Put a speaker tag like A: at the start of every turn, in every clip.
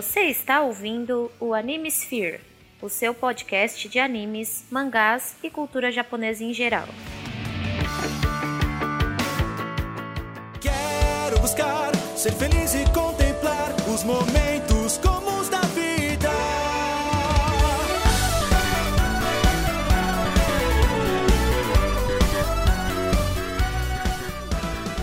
A: Você está ouvindo o Anime Sphere, o seu podcast de animes, mangás e cultura japonesa em geral.
B: Quero buscar ser feliz e contemplar os momentos comuns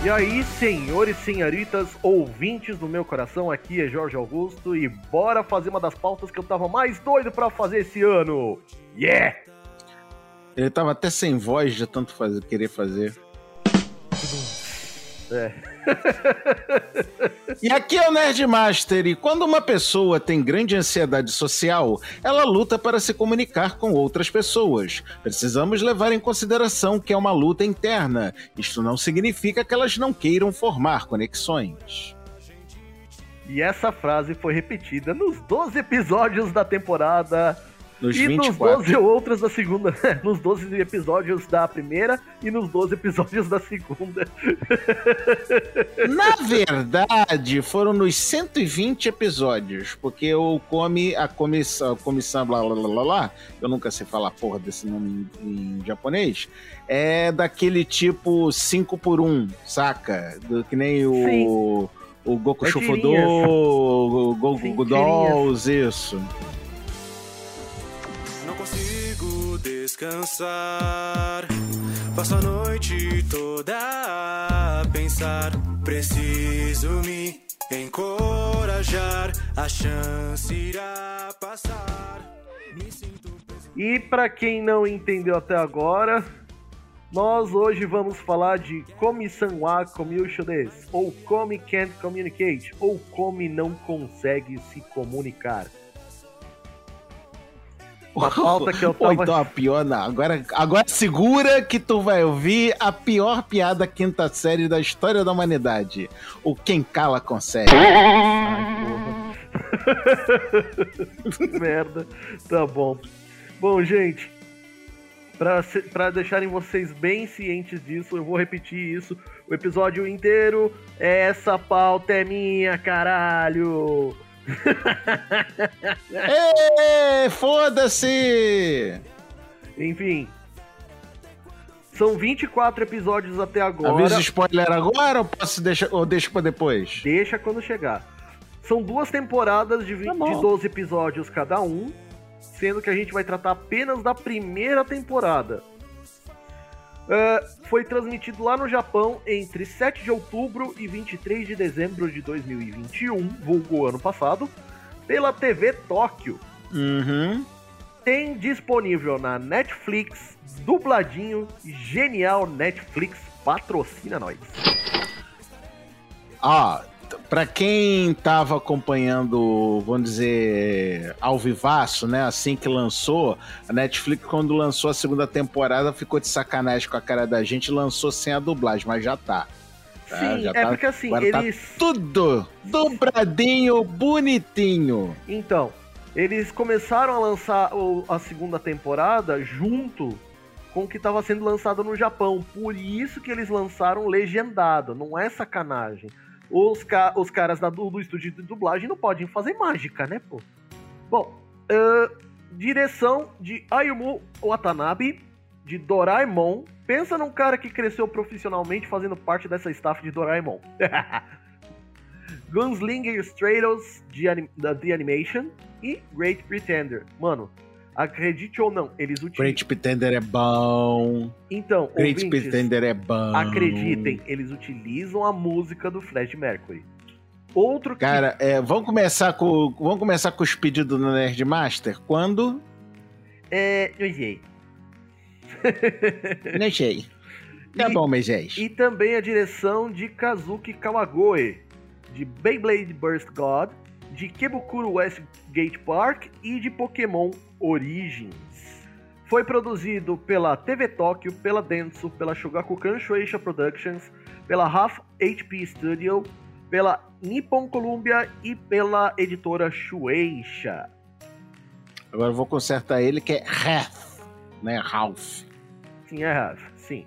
C: E aí, senhores e senhoritas, ouvintes do meu coração, aqui é Jorge Augusto e bora fazer uma das pautas que eu tava mais doido pra fazer esse ano. Yeah!
D: Ele tava até sem voz de tanto fazer, querer fazer.
C: É.
D: E aqui é o Nerdmaster, e quando uma pessoa tem grande ansiedade social, ela luta para se comunicar com outras pessoas. Precisamos levar em consideração que é uma luta interna. Isto não significa que elas não queiram formar conexões.
C: E essa frase foi repetida nos 12 episódios da temporada
D: Nos
C: e
D: 24.
C: nos 12 outros da segunda. nos 12 episódios da primeira e nos 12 episódios da segunda.
D: Na verdade, foram nos 120 episódios, porque o come, a comissão, a comissão blá blá blá blá, blá, eu nunca sei falar porra desse nome em, em japonês, é daquele tipo 5 por 1 saca? Do, que nem o, o Goku
C: É
D: Shufudo, o Goku Dolls, isso.
B: Consigo descansar. Passo a noite toda a pensar. Preciso me encorajar. A chance irá passar. Me sinto.
C: E pra quem não entendeu até agora, nós hoje vamos falar de Komi-san wa Komiusho desu, ou Komi can't communicate, ou Komi não consegue se comunicar. Uma pauta que eu
D: Ou
C: tava...
D: então a pior, não. Agora, agora segura que tu vai ouvir a pior piada quinta série da história da humanidade. O Quem Cala Consegue.
C: Ai, porra. Merda. Tá bom. Bom, gente, pra, se- pra deixarem vocês bem cientes disso, eu vou repetir isso o episódio inteiro. Essa pauta é minha, caralho!
D: Foda-se!
C: Enfim. São 24 episódios até agora.
D: Avisa spoiler agora ou posso deixar ou deixo pra depois?
C: Deixa quando chegar. São duas temporadas de, 20,
D: Tá
C: de 12 episódios cada um, sendo que a gente vai tratar apenas da primeira temporada. Ah, foi transmitido lá no Japão entre 7 de outubro e 23 de dezembro de 2021, vulgo ano passado, pela TV Tóquio.
D: Uhum.
C: Tem disponível na Netflix, dubladinho, genial Netflix, patrocina nós.
D: Ó, pra quem tava acompanhando, vamos dizer, ao vivaço, né? Assim que lançou, a Netflix, quando lançou a segunda temporada, ficou de sacanagem com a cara da gente e lançou sem a dublagem, mas já tá. Tá,
C: Sim,
D: já
C: é
D: tá-
C: porque assim,
D: tá
C: eles.
D: Tudo dobradinho, bonitinho.
C: Então, eles começaram a lançar a segunda temporada junto com o que estava sendo lançado no Japão. Por isso que eles lançaram legendado, não é sacanagem. Os, ca- os caras da, do, do estúdio de dublagem não podem fazer mágica, né, pô? Bom, ahn, direção de Ayumu Watanabe, de Doraemon. Pensa num cara que cresceu profissionalmente fazendo parte dessa staff de Doraemon. Gunslinger Stratos de anim- The Animation e Great Pretender. Mano, acredite ou não, eles utilizam.
D: Great Pretender é bom.
C: Então,
D: Great
C: ouvintes,
D: Pretender é bom.
C: acreditem, eles utilizam a música do Fred Mercury. Outro que
D: Cara, é, vamos começar com vamos começar com os pedidos no Nerdmaster? Quando?
C: é. Não sei.
D: Não sei. Tá
C: E-
D: bom, Megés.
C: E também a direção de Kazuki Kawagoe, de Beyblade Burst God, de Kebukuro Westgate Park e de Pokémon Origins. Foi produzido pela TV Tóquio, pela Dentsu, pela Shogakukan Shueisha Productions, pela Half HP Studio, pela Nippon Columbia e pela editora Shueisha.
D: Agora vou consertar ele que é Ralph, né? Ralph.
C: Sim, é Half, sim.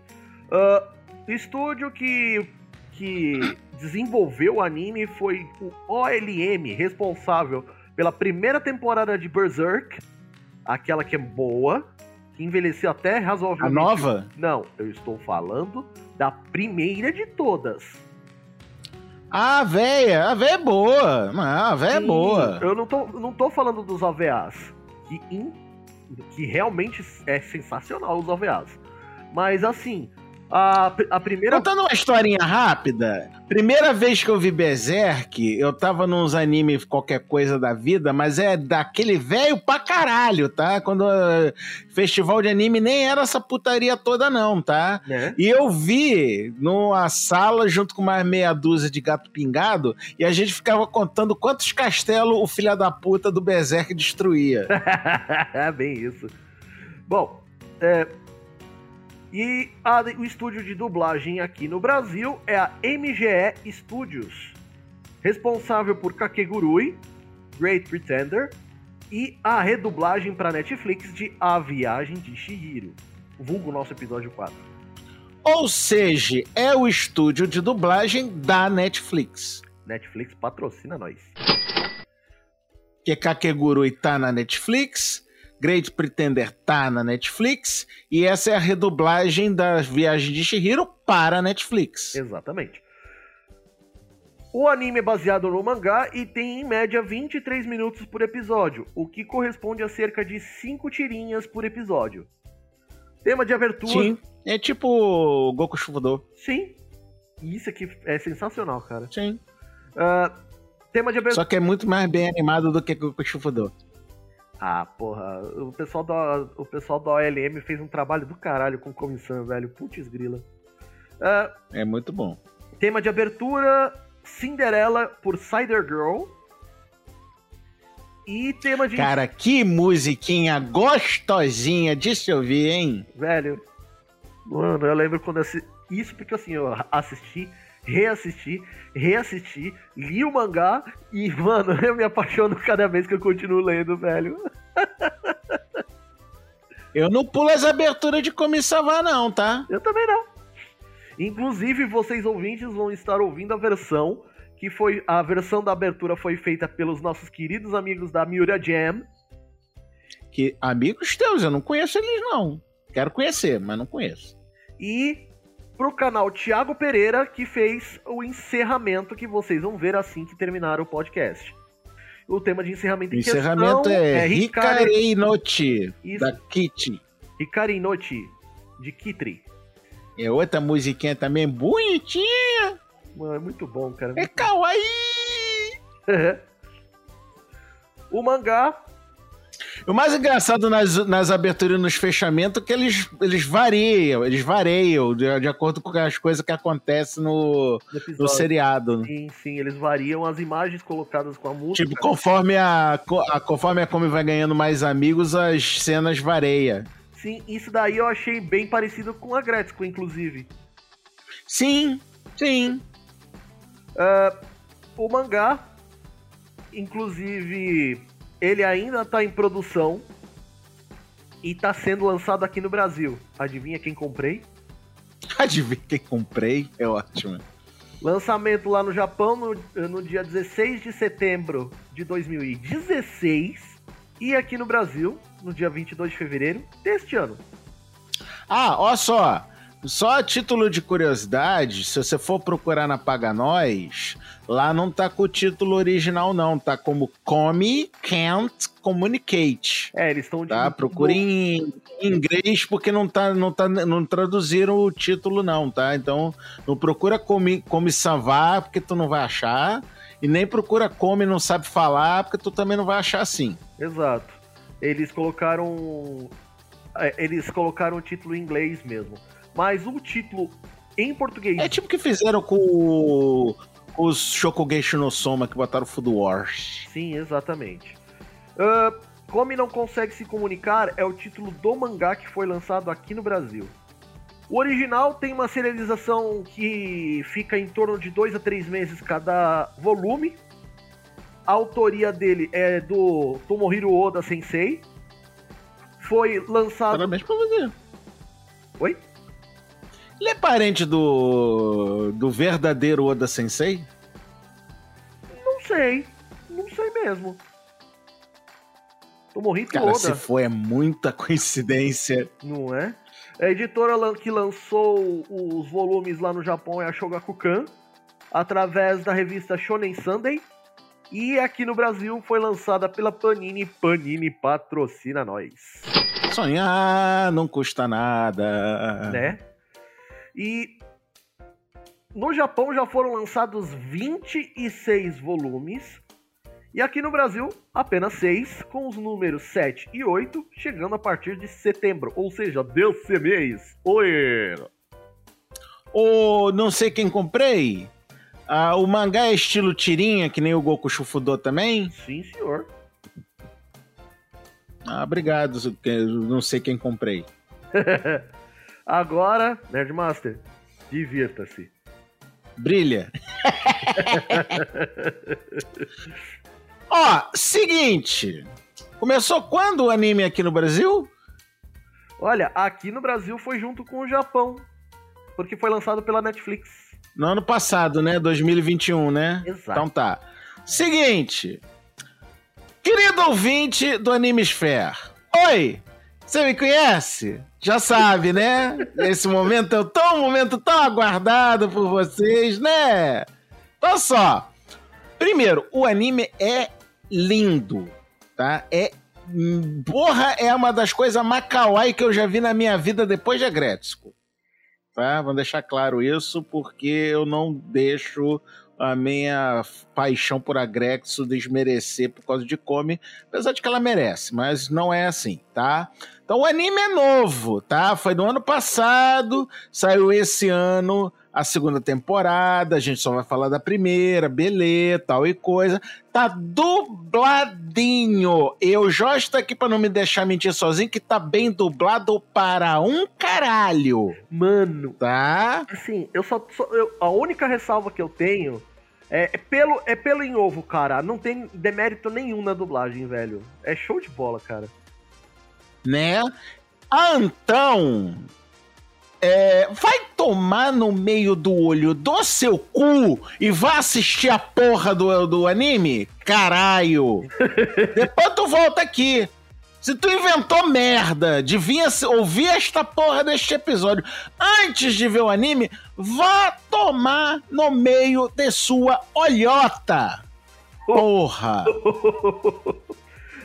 C: O estúdio que, que desenvolveu o anime foi o OLM, responsável pela primeira temporada de Berserk, aquela que é boa, que envelheceu até razoavelmente.
D: A nova?
C: Não, eu estou falando da primeira de todas.
D: Ah, a véia, a véia é boa. A véia é boa.
C: Eu não tô, não tô falando dos OVAs, que, in- que realmente é sensacional os OVAs. Mas assim, a, a primeira.
D: Contando uma historinha rápida, primeira vez que eu vi Berserk, eu tava nos animes qualquer coisa da vida, mas é daquele velho pra caralho, tá? Quando eh, festival de anime nem era essa putaria toda não, tá?
C: Né?
D: E eu vi numa sala junto com mais meia dúzia de gato pingado e a gente ficava contando quantos castelos o filho da puta do Berserk destruía.
C: é bem isso. Bom, é, e a- o estúdio de dublagem aqui no Brasil é a MGE Studios, responsável por Kakegurui, Great Pretender e a redublagem para Netflix de A Viagem de Shihiro, vulgo nosso episódio 4.
D: Ou seja, é o estúdio de dublagem da Netflix.
C: Netflix patrocina nós.
D: que Kakegurui tá na Netflix, Great Pretender tá na Netflix, e essa é a redublagem da Viagem de Shihiro para a Netflix.
C: Exatamente. O anime é baseado no mangá e tem em média 23 minutos por episódio, o que corresponde a cerca de 5 tirinhas por episódio. Tema de abertura.
D: Sim, é tipo Goku Shufudou.
C: Sim. Isso aqui é sensacional, cara.
D: Sim.
C: Ah, tema de abertura.
D: Só que é muito mais bem animado do que Goku Shufudou.
C: Ah, porra. O pessoal, da, o pessoal da OLM fez um trabalho do caralho com comissão, velho. Putz grila. Ah,
D: É muito bom.
C: tema de abertura: Cinderela por Cider Girl. E tema de.
D: Cara, que musiquinha gostosinha de se ouvir, hein?
C: Velho. Mano, eu lembro quando eu assi... Isso porque assim, eu assisti, reassisti, reassisti, li o mangá e, mano, eu me apaixono cada vez que eu continuo lendo, velho.
D: Eu não pulo as aberturas de Komissava não, tá?
C: Eu também não. Inclusive, vocês ouvintes vão estar ouvindo a versão que foi. A versão da abertura foi feita pelos nossos queridos amigos da Miura Jam.
D: Que amigos teus, eu não conheço eles não. Quero conhecer, mas não conheço.
C: E pro canal Thiago Pereira, que fez o encerramento que vocês vão ver assim que terminar o podcast. O tema de encerramento em
D: encerramento
C: questão
D: é Nochi,
C: Isso.
D: da Kitty.
C: Hikari Nochi, de Kitri.
D: É outra musiquinha também bonitinha.
C: Mano, é muito bom, cara.
D: É kawaii.
C: o mangá
D: O mais engraçado nas, nas aberturas e nos fechamentos é que eles, eles variam, eles variam de, de acordo com as coisas que acontecem no, no seriado.
C: Sim, sim, eles variam as imagens colocadas com a música.
D: Tipo, conforme a, a- conforme a Come vai ganhando mais amigos, as cenas variam.
C: Sim, isso daí eu achei bem parecido com a Gretzko, inclusive.
D: Sim, sim.
C: O mangá, inclusive, ele ainda tá em produção e tá sendo lançado aqui no Brasil. Adivinha quem comprei?
D: Adivinha quem comprei? É ótimo.
C: Lançamento lá no Japão no, no dia 16 de setembro de 2016 e aqui no Brasil no dia 22 de fevereiro deste ano.
D: Ah, ó só. Só a título de curiosidade, se você for procurar na Paga Nós, lá não tá com o título original, não. Tá como Come Can't Communicate.
C: É, eles estão de
D: Tá? Procure em inglês porque não, tá, não, tá, não traduziram o título, não, tá? Então não procura Come, come Savá porque tu não vai achar. E nem procura Come não sabe falar porque tu também não vai achar assim.
C: Exato. Eles colocaram. é, Eles colocaram o título em inglês mesmo. Mas o título em português.
D: É tipo o que fizeram com o- os Shokugeki no Soma que botaram Food Wars.
C: Sim, exatamente. Ah, Come não consegue se comunicar é o título do mangá que foi lançado aqui no Brasil. O original tem uma serialização que fica em torno de dois a três meses cada volume. A autoria dele é do Tomohiro Oda Sensei. Foi lançado.
D: Parabéns pra você.
C: Oi?
D: Ele é parente do, do verdadeiro Oda Sensei?
C: Não sei. Não sei mesmo. Tomohito
D: Cara,
C: Oda,
D: se for é muita coincidência.
C: não é? A editora que lançou os volumes lá no Japão é a Shogakukan, através da revista Shonen Sunday. E aqui no Brasil foi lançada pela Panini. Panini patrocina nós.
D: Sonhar não custa nada.
C: né? E no Japão já foram lançados 26 volumes. E aqui no Brasil, apenas 6, com os números 7 e 8 chegando a partir de setembro. Ou seja, desse mês. Oi!
D: Ou não sei quem comprei. Ah, o mangá é estilo tirinha, que nem o Goku Shufudo também.
C: Sim, senhor.
D: Ah, obrigado. Não sei quem comprei.
C: Agora, Nerdmaster, divirta-se.
D: Brilha. Ó, seguinte. Começou quando o anime aqui no Brasil?
C: Olha, aqui no Brasil foi junto com o Japão. Porque foi lançado pela Netflix.
D: No ano passado, né? 2021, né?
C: Exato.
D: Então tá. Seguinte. Querido ouvinte do Animesphere. Oi! Você me conhece? Já sabe, né? Esse momento é tão um momento tão aguardado por vocês, né? Olha só. Primeiro, o anime é lindo, tá? É porra, é uma das coisas mais que eu já vi na minha vida depois de Agretsuko. Tá? Vamos deixar claro isso, porque eu não deixo a minha paixão por Agrexo desmerecer por causa de Come, apesar de que ela merece, mas não é assim, tá? Então o anime é novo, tá? Foi do ano passado, saiu esse ano a segunda temporada, a gente só vai falar da primeira, beleza, tal e coisa. Tá dubladinho. Eu já estou aqui para não me deixar mentir sozinho, que tá bem dublado para um caralho,
C: Mano,
D: tá?
C: assim, eu só. só- eu- a única ressalva que eu tenho é, é pelo, é pelo em ovo, cara. Não tem demérito nenhum na dublagem, velho. É show de bola, cara.
D: Né? Ah, então. é, vai tomar no meio do olho do seu cu e vá assistir a porra do, do anime? Caralho! Depois tu volta aqui. Se tu inventou merda de vir assi- ouvir esta porra deste episódio antes de ver o anime, vá tomar no meio de sua olhota. Porra!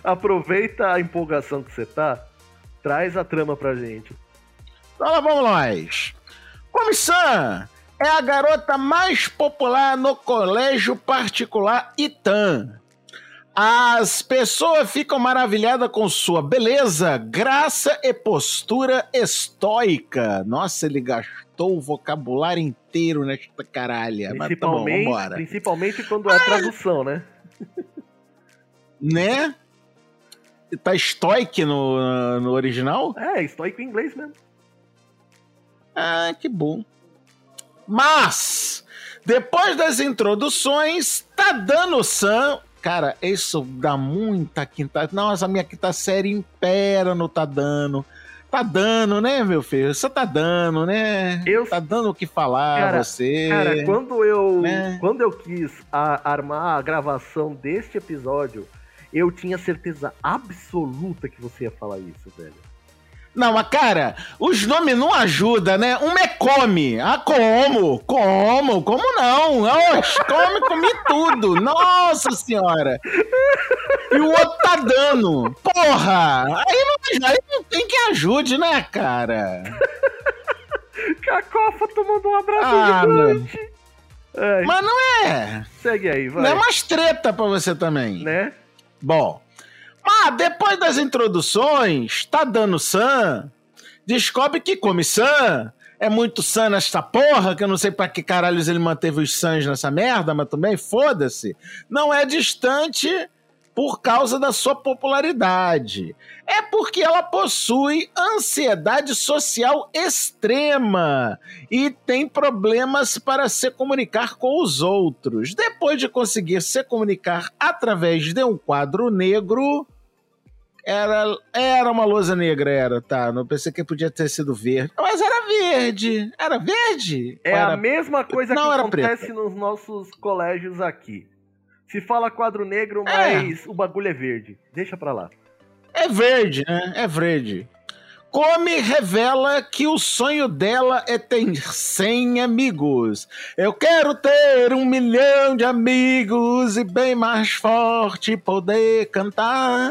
C: Aproveita a empolgação que você tá, traz a trama pra gente.
D: Então lá vamos nós. Comissão é a garota mais popular no colégio particular Itan. As pessoas ficam maravilhadas com sua beleza, graça e postura estoica. Nossa, ele gastou o vocabulário inteiro nesta caralha. Mas tá bom,
C: Principalmente,
D: vambora.
C: principalmente quando é tradução, né?
D: Né? Tá estoic no, no original?
C: É, estoico em inglês mesmo.
D: Ah, que bom. Mas, depois das introduções, tá dando Sam. Cara, isso dá muita quinta. Nossa, a minha quinta série impera no tá dando. Tá dando, né, meu filho? Você tá dando, né?
C: Eu-
D: Tá dando o que falar,
C: Cara,
D: você.
C: Cara, quando eu,
D: né?
C: quando eu quis a- armar a gravação deste episódio, eu tinha certeza absoluta que você ia falar isso, velho.
D: Não, mas cara, os nomes não ajudam, né? Um é come. Ah, como? Como? Como não? Oxe, come, comi tudo. Nossa senhora. E o outro tá dando. Porra! Aí não, aí não tem que ajude, né, cara?
C: Cacofa tomando um abraço
D: Ah,
C: gigante. Ai,
D: Mas não é.
C: segue aí, vai.
D: Não é mais treta pra você também.
C: Né?
D: Bom, mas depois das introduções, tá dando Sam, descobre que come Sam, é muito Sam nesta porra, que eu não sei pra que caralhos ele manteve os Sans nessa merda, mas também foda-se. Não é distante por causa da sua popularidade. É porque ela possui ansiedade social extrema e tem problemas para se comunicar com os outros. Depois de conseguir se comunicar através de um quadro negro, era, era uma lousa negra, era, tá? Não pensei que podia ter sido verde. Mas era verde. Era verde?
C: É
D: era...
C: a mesma coisa
D: Não,
C: que
D: era
C: acontece nos nossos colégios aqui. Se fala quadro negro,
D: É.
C: mas o bagulho é verde. Deixa pra lá.
D: É verde, né? É verde. Come revela que o sonho dela é ter 100 amigos. Eu quero ter um milhão de amigos e bem mais forte poder cantar.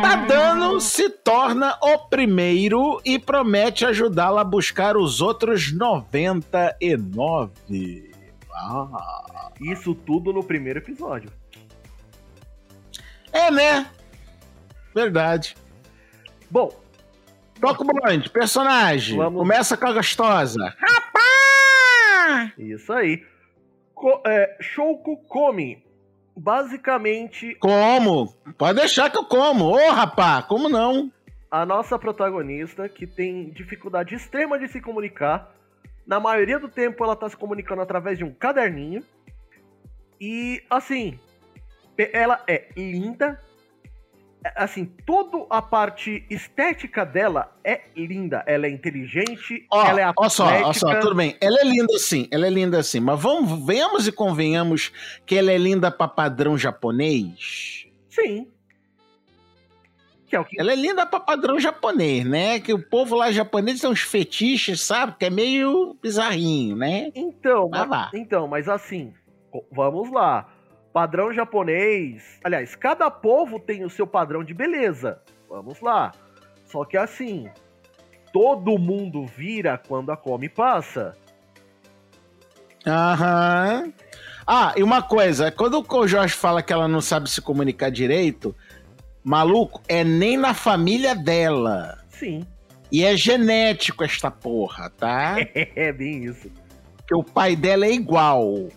D: Tadano se torna o primeiro e promete ajudá-la a buscar os outros 99. Ah.
C: Isso tudo no primeiro episódio.
D: É, né? Verdade.
C: Bom,
D: Toca o bonde, personagem.
C: Vamos-
D: Começa com a gostosa.
C: isso aí. Co é, Shouko Komi. Basicamente,
D: Como? Pode deixar que eu como. Ô, rapá, como não?
C: a nossa protagonista, que tem dificuldade extrema de se comunicar. Na maioria do tempo, ela tá se comunicando através de um caderninho. E, assim, ela é linda. É, Assim, toda a parte estética dela é linda. Ela é inteligente,
D: Ó,
C: ela é
D: ó só, ó só,
C: atlética.
D: tudo bem. Ela é linda sim, ela é linda sim. Mas vamos, venhamos e convenhamos que ela é linda pra padrão japonês.
C: Sim. Que é o que
D: Ela é linda pra padrão japonês, né? Que o povo lá japonês tem uns fetiches, sabe? Que é meio bizarrinho, né?
C: Então,
D: Mas
C: então, mas assim, vamos lá. Padrão japonês. Aliás, cada povo tem o seu padrão de beleza. Vamos lá. Só que assim, todo mundo vira quando a come passa.
D: Aham. Ah, e uma coisa, quando o Jorge fala que ela não sabe se comunicar direito, maluco, é nem na família dela.
C: Sim,
D: E é genético esta porra, tá?
C: é bem isso.
D: Porque o pai dela é igual.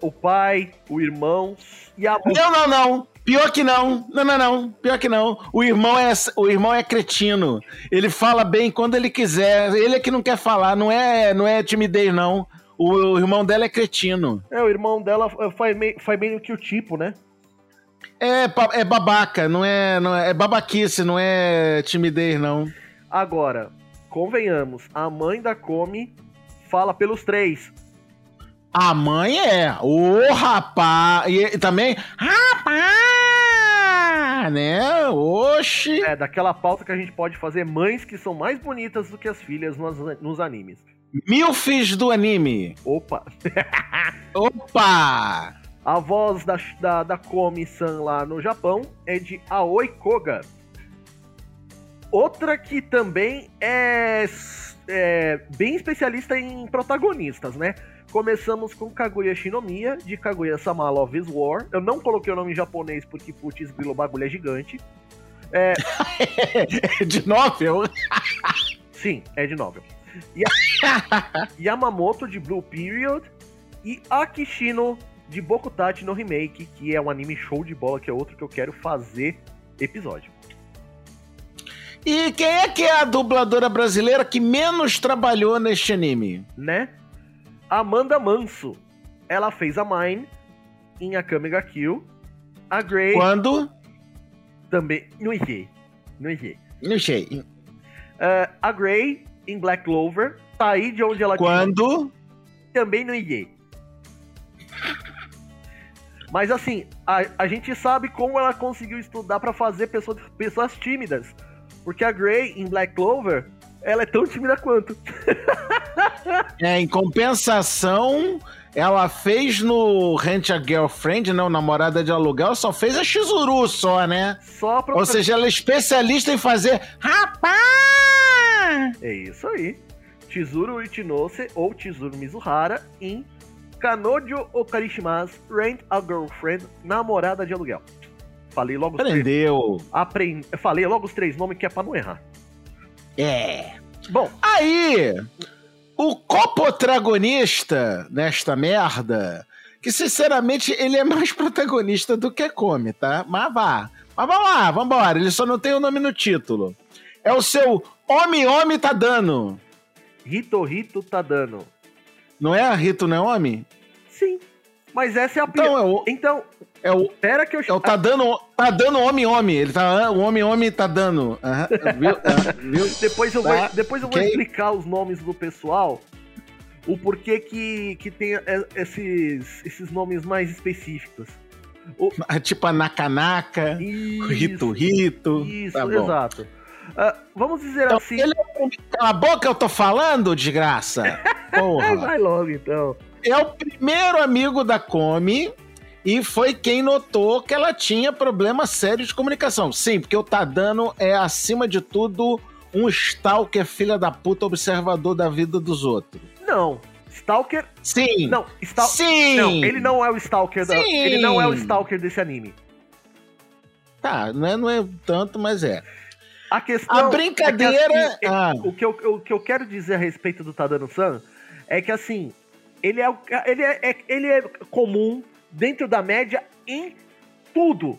C: O pai, o irmão e a mãe.
D: Não, não, não. Pior que não. Não, não, não. Pior que não. O irmão é, o irmão é cretino. Ele fala bem quando ele quiser. Ele é que não quer falar. Não é, não é timidez, não. O, o irmão dela é cretino.
C: É, o irmão dela faz, meio, faz meio que o tipo, né?
D: É, é babaca. Não é, não é, é babaquice. Não é timidez, não.
C: Agora, convenhamos, a mãe da Come fala pelos três.
D: A mãe é. Ô, rapaz. E, e também. Rapaz! Né? Oxi.
C: É, daquela pauta que a gente pode fazer mães que são mais bonitas do que as filhas nos, nos animes.
D: Milfis do anime.
C: Opa!
D: Opa!
C: A voz da, da, da Komi-san lá no Japão é de Aoi Koga. Outra que também é, é bem especialista em protagonistas, né? Começamos com Kaguya Shinomiya, de Kaguya-sama Love is War. Eu não coloquei o nome em japonês porque, putz, grilo, o bagulho é gigante.
D: De novel?
C: Sim, é de novel. Ya- Yamamoto de Blue Period e Akishino de Bokutachi no Remake, que é um anime show de bola, que é outro que eu quero fazer episódio,
D: E quem é que é a dubladora brasileira que menos trabalhou neste anime?
C: né? Amanda Manso, ela fez a Mine em Akame ga Kill. A Grey
D: Quando?
C: também. Não errei. Não errei.
D: Não sei.
C: Eh, a Grey em Black Clover. Tá aí de onde ela
D: Quando?
C: também não irei. Mas assim, a, a gente sabe como ela conseguiu estudar pra fazer pessoas, pessoas tímidas. Porque a Grey, em Black Clover, ela é tão tímida quanto.
D: É, em compensação, ela fez no Rent a Girlfriend, não, namorada de aluguel, só fez a Shizuru só, né?
C: Só pra.
D: Ou seja, ela é especialista em fazer rapaz!
C: É isso aí. Chizuru Ichinose ou Chizuru Mizuhara em Kanojo Okarishimasu Rent a Girlfriend, namorada de aluguel. Falei logo os três.
D: Aprendeu.
C: Aprend... Falei logo os três nomes que é pra não errar.
D: É.
C: Bom,
D: Aí, o coprotagonista nesta merda, que sinceramente ele é mais protagonista do que come, tá? Mas vá. Mas vamos lá, vambora. Ele só não tem o nome no título. É o seu Homem Homem Tá Dando.
C: Rito Rito tá dando.
D: Não é Rito, não é homem?
C: Sim. Mas essa é a
D: Então é o,
C: Então,
D: é o,
C: pera que eu
D: é o tá dando, tá dando homem homem. Ele tá, o homem homem tá dando. Aham, viu? Ah, viu?
C: Depois eu vou,
D: Tá,
C: depois eu vou explicar os nomes do pessoal, o porquê que, que tem é, esses, esses nomes mais específicos.
D: Tipo a Nakanaka, o Rito Rito.
C: isso,
D: Tá bom.
C: exato. Ah, vamos dizer
D: Então,
C: assim.
D: ele é Cala a boca, eu tô falando, desgraça. Porra.
C: Vai logo então.
D: é o primeiro amigo da Come e foi quem notou que ela tinha problema sério de comunicação. Sim, porque o Tadano é, acima de tudo, um stalker filha da puta observador da vida dos outros.
C: Não. Stalker.
D: Sim.
C: Não, Stal...
D: Sim.
C: não, ele não é o Stalker da...
D: Sim.
C: Ele não é o Stalker desse anime.
D: Tá, não é, não é tanto, mas é.
C: A questão.
D: A brincadeira.
C: é que, assim,
D: ah,
C: o, que eu, o que eu quero dizer a respeito do Tadano-san é que assim. Ele é, ele, é, é- ele é comum dentro da média em tudo.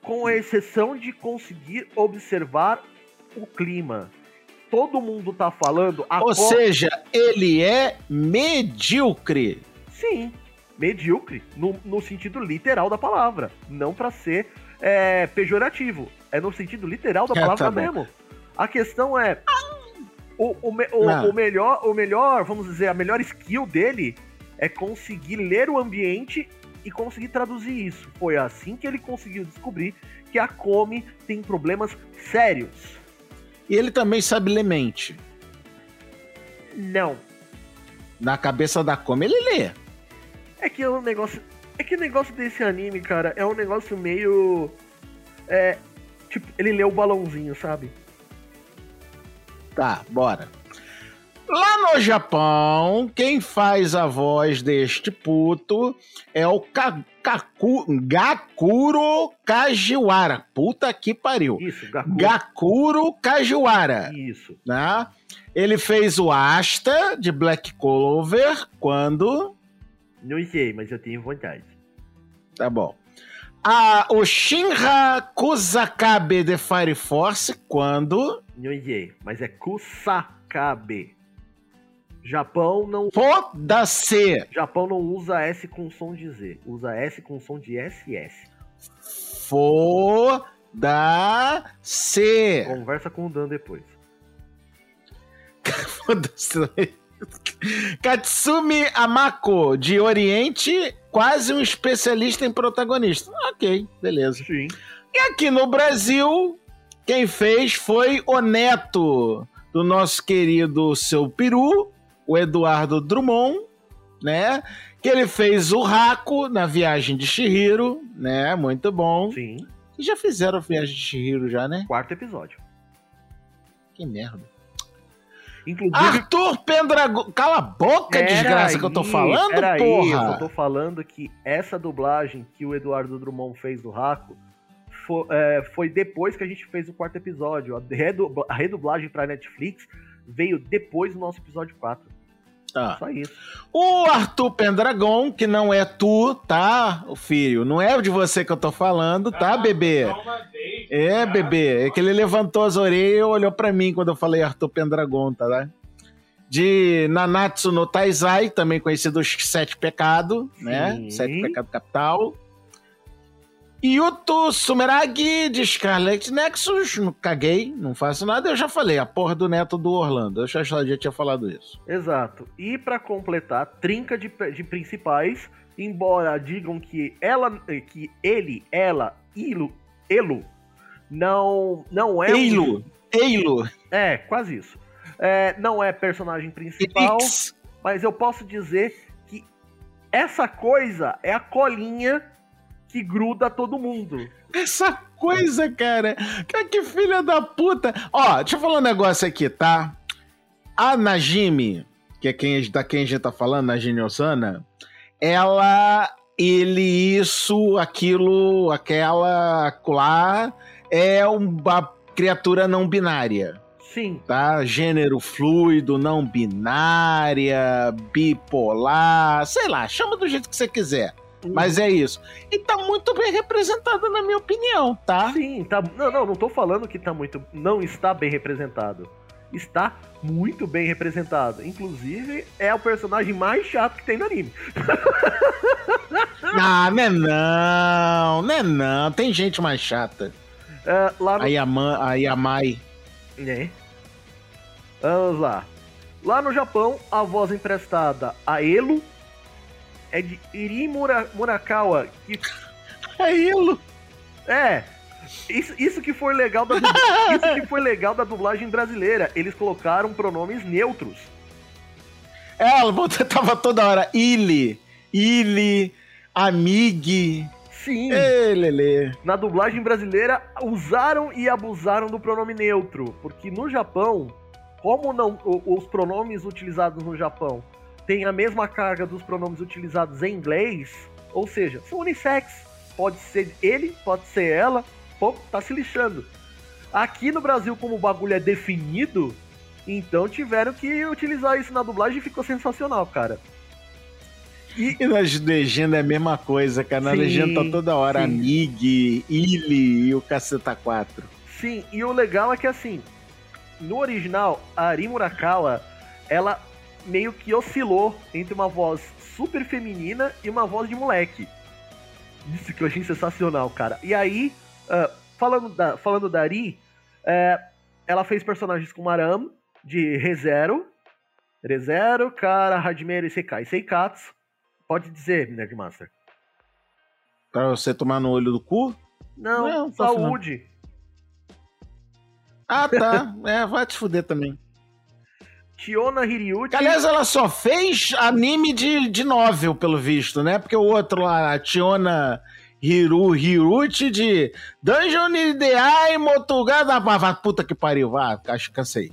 C: Com a exceção de conseguir observar o clima. Todo mundo tá falando. a
D: ou
C: co-
D: seja, ele é medíocre.
C: Sim, medíocre, no, no sentido literal da palavra. Não pra ser é, pejorativo. É no sentido literal da
D: Ah,
C: palavra
D: tá
C: mesmo. A questão é. O, o, o-
D: Ah.
C: o melhor, o melhor, vamos dizer, a melhor skill dele é conseguir ler o ambiente e conseguir traduzir isso. Foi assim que ele conseguiu descobrir que a Come tem problemas sérios.
D: E ele também sabe ler mente.
C: Não.
D: Na cabeça da Come, ele lê.
C: É que é um negócio. É que o negócio desse anime, cara, é um negócio meio. É. Tipo, ele leu o balãozinho, sabe?
D: Tá, bora. Lá no Japão, quem faz a voz deste puto é o Ka- Kaku- Gakuro Kajiwara. Puta que pariu.
C: Isso, Gaku.
D: Gakuro Kajiwara,
C: Isso.
D: né? Ele fez o Asta de Black Clover quando...
C: Não sei, mas eu tenho vontade.
D: Tá bom. Ah, o Shinra Kusakabe de Fire Force quando...
C: Sei, mas é Kusakabe. Japão não.
D: Foda-se.
C: Japão não usa S com som de Z. Usa S com som de SS.
D: Foda-se.
C: Conversa com o Dan depois.
D: Foda-se. Katsumi Amako, de Oriente, quase um especialista em protagonista. Ok, beleza.
C: Sim.
D: E aqui no Brasil, quem fez foi o neto do nosso querido seu peru, o Eduardo Drummond, né? Que ele fez o Raco na viagem de Shihiro, né? Muito bom.
C: Sim.
D: E já fizeram a viagem de Shihiro já, né?
C: Quarto episódio.
D: Que merda.
C: Inclusive.
D: Arthur Pendragon. Cala a boca,
C: Pera
D: desgraça que eu tô
C: aí,
D: falando,
C: pera aí,
D: porra.
C: eu tô falando que essa dublagem que o Eduardo Drummond fez do Raco foi, é, foi depois que a gente fez o quarto episódio. A, redu- a redublagem pra Netflix veio depois do nosso episódio 4.
D: Tá.
C: Só isso.
D: O Arthur Pendragon, que não é tu, tá, o filho? Não é de você que eu tô falando, tá, bebê? É, bebê. É que ele levantou as orelhas e olhou pra mim quando eu falei Arthur Pendragon, tá? né? De Nanatsu no Taizai, também conhecido os Sete Pecados, né?
C: Sim.
D: Sete Pecados Capital. Yuto Sumeragi de Scarlet Nexus, não caguei, não faço nada, eu já falei, a porra do neto do Orlando, eu já, já tinha falado isso.
C: Exato. E pra completar, trinca de, de principais, embora digam que ela, que ele, ela, Ilo, Elo, não, não é. um-
D: Eilo, Eilo,
C: É, quase isso. É, não é personagem principal,
D: Elix.
C: mas eu posso dizer que essa coisa é a colinha que gruda todo mundo.
D: Essa coisa, cara. Cara, que filha da puta. Ó, deixa eu falar um negócio aqui, tá? A Najimi, que é quem, da quem a gente tá falando, Najimi Osana, ela, ele, isso, aquilo, aquela, lá, é uma criatura não binária,
C: Sim,
D: tá? Gênero fluido, não binária, bipolar, sei lá, chama do jeito que você quiser. Mas é isso. E tá muito bem representada, na minha opinião, tá?
C: sim, tá. Não, não, não tô falando que tá muito. Não está bem representado. Está muito bem representado. Inclusive, é o personagem mais chato que tem no anime.
D: Ah, não é não, não é não. Tem gente mais chata.
C: É, lá no
D: A, Yaman, a Yamai.
C: né? Vamos lá. Lá no Japão, a voz emprestada a Elo é de Iri Mura- Murakawa, que
D: É Ilo.
C: É. Isso, isso que foi legal da isso que foi legal da dublagem brasileira. Eles colocaram pronomes neutros.
D: É, Ela tava toda hora. Ile, Ile, Amig.
C: Sim.
D: Ê, Lelê.
C: Na dublagem brasileira usaram e abusaram do pronome neutro, porque no Japão, como não os pronomes utilizados no Japão têm a mesma carga dos pronomes utilizados em inglês, ou seja, são unissex. Pode ser ele, pode ser ela, pô, tá se lixando. Aqui no Brasil, como o bagulho é definido, então tiveram que utilizar isso na dublagem e ficou sensacional, cara. E
D: E nas legendas é a mesma coisa, cara. Na
C: Sim,
D: legenda tá toda hora.
C: sim.
D: Amig, Ile e o Caceta 4.
C: Sim, e o legal é que assim, no original, a Ari Murakawa, ela meio que oscilou entre uma voz super feminina e uma voz de moleque. Isso que eu achei sensacional, cara. E aí, ah, falando, da, falando da Ari, é, ela fez personagens como Aram, de ReZero, ReZero, Kara, Hajime, Sekai, Seikatsu. Pode dizer, Nerdmaster.
D: Pra você tomar no olho do cu?
C: Não,
D: não.
C: saúde.
D: Ah, tá. é, vai te fuder também.
C: Tiona Hiryuchi.
D: Aliás, ela só fez anime de, de novel, pelo visto, né? Porque o outro lá, a Tiona Hiru, Hiruchi de Dungeon Ideai Motugada. Vá, vá, puta que pariu, vá, acho que cansei.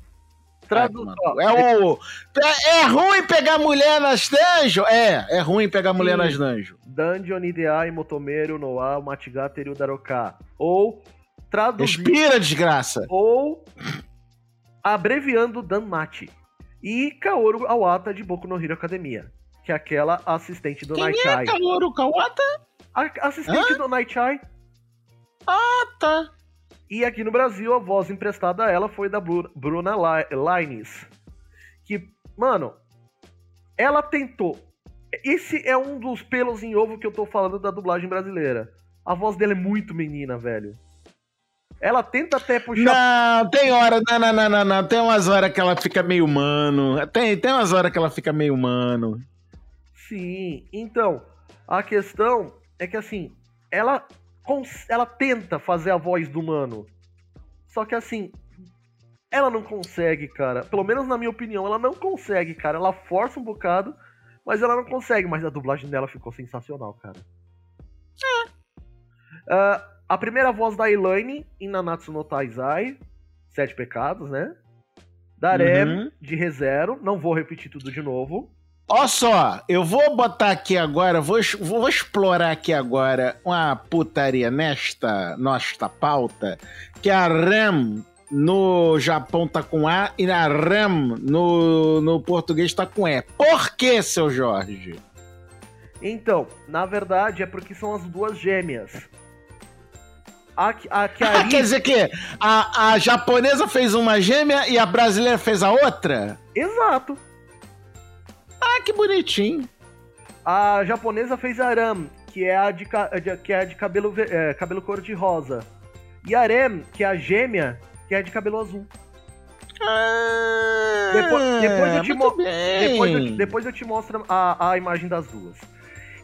C: Tradu-
D: Vai,
C: ó,
D: mano. é, o, é, é ruim pegar mulher nas dungeons? É, é ruim pegar mulher
C: Sim.
D: nas dungeons.
C: Dungeon Ideai Motomeru Noa Machigata Ryu Daroka. Ou traduzindo
D: Respira, desgraça.
C: ou abreviando Danmachi. E Kaoru Awata de Boku no Hero Academia, que é aquela assistente do
D: Quem
C: Naichai.
D: é Kaoru Kawata?
C: A assistente do Naichai.
D: Ah, tá.
C: E aqui no Brasil, a voz emprestada a ela foi da Bru- Bruna Li- Lines. Que, mano, ela tentou. Esse é um dos pelos em ovo que eu tô falando da dublagem brasileira. A voz dela é muito menina, velho. Ela tenta até puxar.
D: Não, tem hora, não, não, não, não, não. Tem umas horas que ela fica meio humano. Tem, tem umas horas que ela fica meio humano.
C: Sim, então, a questão é que assim, ela, ela tenta fazer a voz do humano. Só que assim, ela não consegue, cara. Pelo menos na minha opinião, ela não consegue, cara. Ela força um bocado, mas ela não consegue. Mas a dublagem dela ficou sensacional, cara. Ah, a primeira voz da Elaine em Nanatsu no Taizai, Sete Pecados, né? Da Rem,
D: Uhum.
C: de ReZero. Não vou repetir tudo de novo.
D: Ó só, eu vou botar aqui agora, vou, vou explorar aqui agora uma putaria nesta nossa pauta, que a RAM no Japão tá com A e a RAM no, no português tá com E. Por que, seu Jorge?
C: Então, na verdade é porque são as duas gêmeas. A, a a
D: Quer dizer que a, a japonesa fez uma gêmea e a brasileira fez a outra?
C: Exato.
D: Ah, que bonitinho.
C: A japonesa fez Aram, que é a de, que é a de cabelo, é, cabelo cor de rosa. E Arem, que é a gêmea, que é de cabelo azul.
D: Ah,
C: Depois- depois eu te mo-. Depois eu, depois eu te mostro a, a imagem das duas.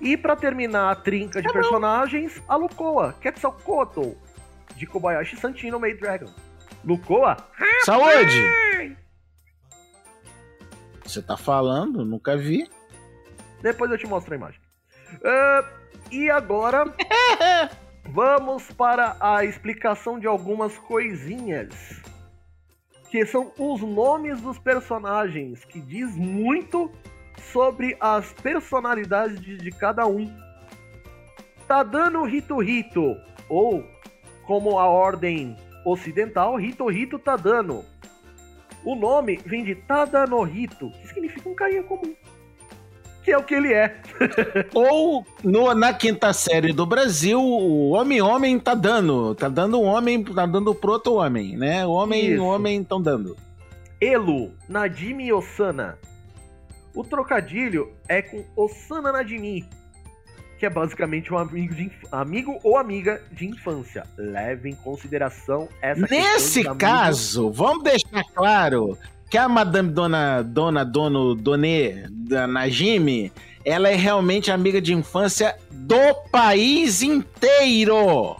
C: E pra terminar a trinca de personagens, a Lukoa, Quetzalcoatl, de Kobayashi Santino Maid Dragon. Lukoa?
D: Saúde! Você tá falando? Nunca vi.
C: Depois eu te mostro a imagem. Ah, e agora, vamos para a explicação de algumas coisinhas. Que são os nomes dos personagens, que diz muito sobre as personalidades de, de cada um. Tadano Hito Hito, ou como a ordem ocidental, Hito Hito Tadano. O nome vem de Tadanohito, que significa um carinha comum. Que é o que ele é.
D: Ou no- na quinta série do Brasil, o homem-homem tá dando. Tá dando um homem, tá dando pro outro homem, né? O homem e o homem estão dando.
C: Elo, Nadimi Osana. O trocadilho é com Osana Nadimi, que é basicamente um amigo, de amigo ou amiga de infância. Leve em consideração essa questão
D: Nesse caso, vamos deixar claro que a Madame Dona, Dona Dono Donê, da Najime, ela é realmente amiga de infância do país inteiro.